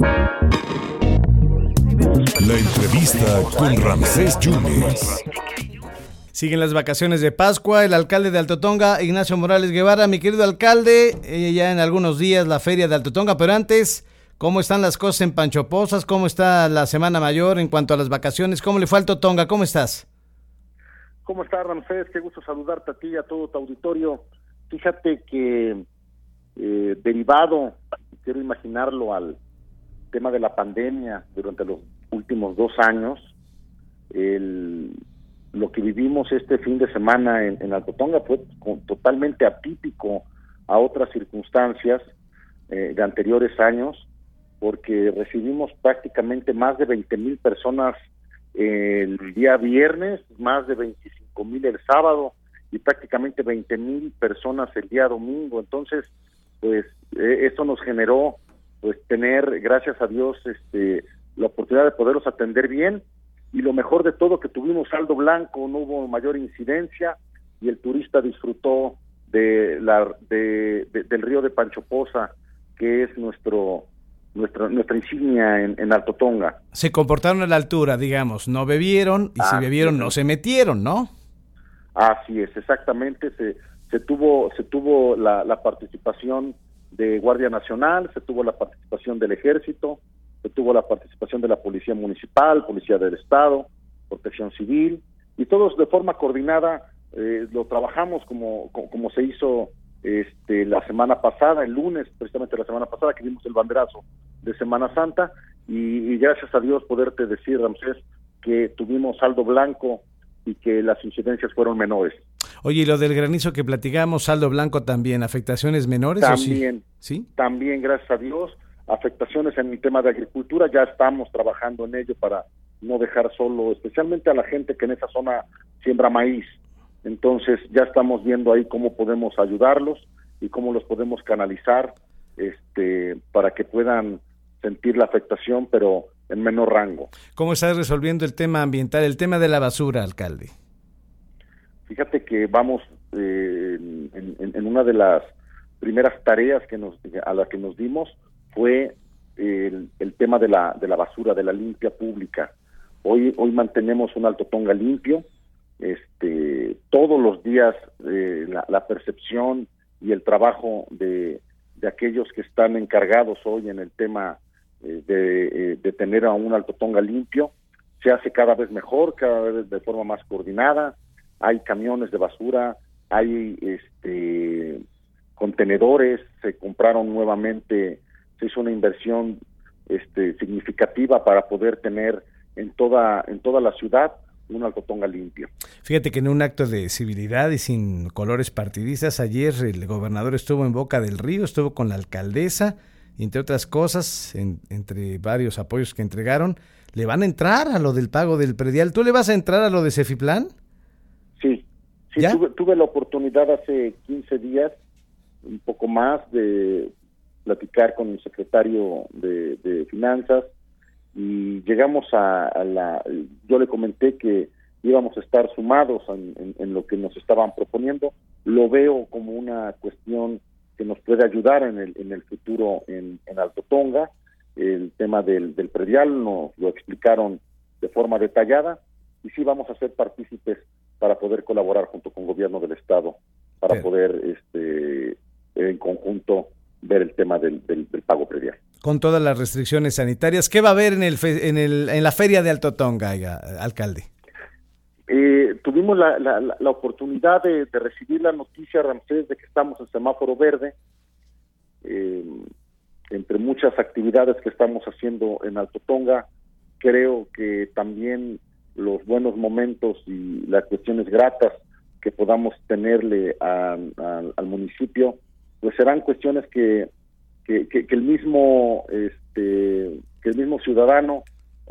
La entrevista con Ramsés Yunes. Siguen las vacaciones de Pascua. El alcalde de Altotonga, Ignacio Morales Guevara, mi querido alcalde, eh, ya en algunos días la feria de Altotonga, pero antes, ¿cómo están las cosas en Pancho Pozas? ¿Cómo está la Semana Mayor en cuanto a las vacaciones? ¿Cómo le fue a Altotonga? ¿Cómo estás? ¿Cómo estás, Ramsés? Qué gusto saludarte a ti y a todo tu auditorio. Fíjate que eh, derivado, quiero imaginarlo al tema de la pandemia durante los últimos dos años, el, lo que vivimos este fin de semana en, en Alcotonga fue totalmente atípico a otras circunstancias eh, de anteriores años, porque recibimos prácticamente más de 20 mil personas el día viernes, más de 25 mil el sábado y prácticamente 20 mil personas el día domingo. Entonces, pues eh, esto nos generó pues tener, gracias a Dios, este, la oportunidad de poderlos atender bien y lo mejor de todo que tuvimos saldo blanco, no hubo mayor incidencia y el turista disfrutó de la de, del río de Pancho Poza, que es nuestro nuestra nuestra insignia en, en Alto Tonga. Se comportaron a la altura, digamos, no bebieron y si bebieron no se metieron, ¿no? Así es, exactamente, se se tuvo se tuvo la, la participación de Guardia Nacional, se tuvo la participación del Ejército, se tuvo la participación de la Policía Municipal, Policía del Estado, Protección Civil, y todos de forma coordinada eh, lo trabajamos como, como, se hizo este, la semana pasada, el lunes, precisamente la semana pasada, que vimos el banderazo de Semana Santa, y, gracias a Dios poderte decir, Ramsés, que tuvimos saldo blanco y que las incidencias fueron menores. Oye, y lo del granizo que platicamos, saldo blanco también, afectaciones menores. También, sí? También, gracias a Dios afectaciones en el tema de agricultura, ya estamos trabajando en ello para no dejar solo, especialmente a la gente que en esa zona siembra maíz. Entonces ya estamos viendo ahí cómo podemos ayudarlos y cómo los podemos canalizar este para que puedan sentir la afectación, pero en menor rango. ¿Cómo estás resolviendo el tema ambiental, el tema de la basura, alcalde? Fíjate que vamos eh, en, una de las primeras tareas que nos a la que nos dimos fue el, el, tema de la, de la basura, de la limpia pública. Hoy, hoy mantenemos un Alto Tonga limpio, este, todos los días eh, la, percepción y el trabajo de, de, aquellos que están encargados hoy en el tema eh, de, eh, de, tener a un Alto Tonga limpio se hace cada vez mejor, cada vez de forma más coordinada. Hay camiones de basura, hay este contenedores, se compraron nuevamente se hizo una inversión este, significativa para poder tener en toda, en toda la ciudad un alcotonga limpio. Fíjate que en un acto de civilidad y sin colores partidistas, ayer el gobernador estuvo en Boca del Río, estuvo con la alcaldesa, entre otras cosas, entre varios apoyos que entregaron, ¿le van a entrar a lo del pago del predial? ¿Tú le vas a entrar a lo de Cefiplan? Sí, sí tuve, tuve la oportunidad hace 15 días, un poco más, de platicar con el secretario de, Finanzas y llegamos a, la... Yo le comenté que íbamos a estar sumados en, lo que nos estaban proponiendo. Lo veo como una cuestión que nos puede ayudar en el, en el futuro en, en Alto Tonga. El tema del, del predial nos lo explicaron de forma detallada y sí vamos a ser partícipes para poder colaborar junto con el gobierno del estado para poder este en conjunto ver el tema del, del, pago predial. Con todas las restricciones sanitarias, ¿qué va a haber en, el, en, el, en la feria de Alto Tonga, alcalde? Eh, tuvimos la, la, la oportunidad de, de, recibir la noticia, Ramsés, de que estamos en semáforo verde. Eh, entre muchas actividades que estamos haciendo en Alto Tonga, creo que también los buenos momentos y las cuestiones gratas que podamos tenerle al municipio pues serán cuestiones que, que, el mismo este que el mismo ciudadano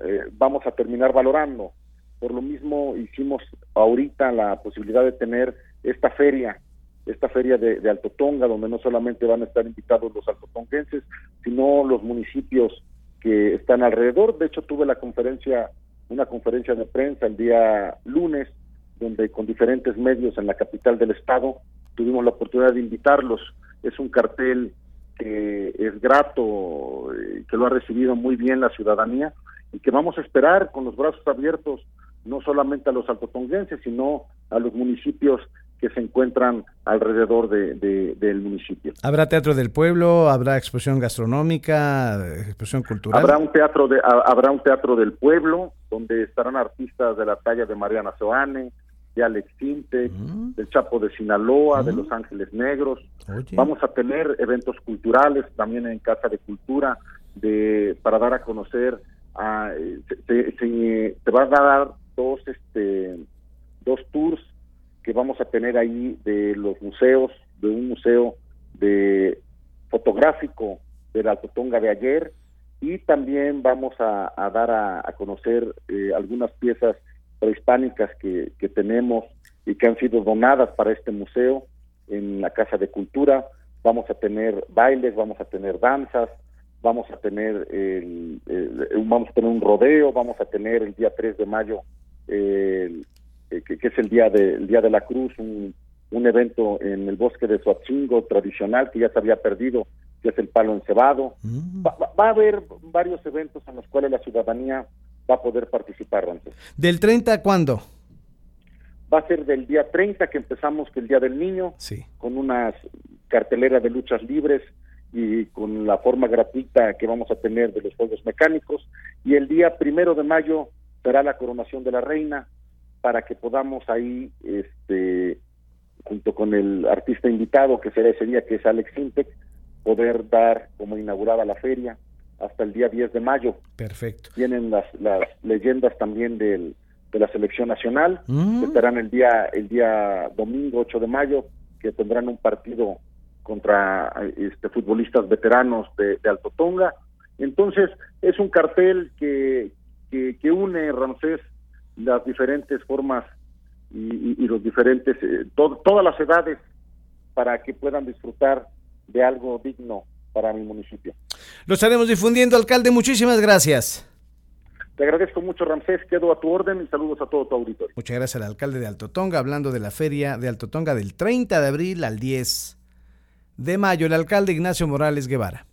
eh, vamos a terminar valorando. Por lo mismo hicimos ahorita la posibilidad de tener esta feria esta feria de, de Alto Tonga donde no solamente van a estar invitados los altotonguenses sino los municipios que están alrededor. De hecho tuve la conferencia una conferencia de prensa el día lunes donde con diferentes medios en la capital del estado tuvimos la oportunidad de invitarlos es un cartel que es grato, eh, que lo ha recibido muy bien la ciudadanía y que vamos a esperar con los brazos abiertos no solamente a los altotonguenses, sino a los municipios que se encuentran alrededor de, del municipio. ¿Habrá teatro del pueblo? ¿Habrá exposición gastronómica? ¿Exposición cultural? Habrá un teatro, de, habrá un teatro del pueblo donde estarán artistas de la talla de Mariana Soane, de Alex Sinte, mm. del Chapo de Sinaloa, de mm. Los Ángeles Negros. Vamos a tener eventos culturales también en Casa de Cultura de para dar a conocer a, se, se, va a dar dos este dos tours que vamos a tener ahí de los museos, de un museo de fotográfico de la Altotonga de ayer y también vamos a, dar a, conocer eh, algunas piezas prehispánicas que, que tenemos y que han sido donadas para este museo en la Casa de Cultura. Vamos a tener bailes, vamos a tener danzas, vamos a tener el, vamos a tener un rodeo, vamos a tener el día 3 de mayo el, eh, que, es el día de día de la Cruz, un, un evento en el bosque de Suachingo tradicional que ya se había perdido, que es el palo encebado. Mm. Va, a haber varios eventos en los cuales la ciudadanía va a poder participar antes. ¿Del 30 a cuándo? Va a ser del día 30 que empezamos, que el Día del Niño, sí. con unas carteleras de luchas libres y con la forma gratuita que vamos a tener de los juegos mecánicos. Y el día primero de mayo será la coronación de la reina para que podamos ahí, este, junto con el artista invitado que será ese día, que es Alex Sintek, poder dar como inaugurada la feria hasta el día 10 de mayo. Perfecto. Tienen las, las leyendas también del, de la selección nacional, mm. que estarán el día, el día domingo 8 de mayo, que tendrán un partido contra este, futbolistas veteranos de, de Alto Tonga. Entonces, es un cartel que, que, que une Ramsés las diferentes formas y, los diferentes, eh, todas las edades para que puedan disfrutar de algo digno para mi municipio. Lo estaremos difundiendo, alcalde. Muchísimas gracias. Te agradezco mucho, Ramsés. Quedo a tu orden y saludos a todo tu auditorio. Muchas gracias al alcalde de Alto Tonga, hablando de la feria de Alto Tonga del 30 de abril al 10 de mayo. El alcalde Ignacio Morales Guevara.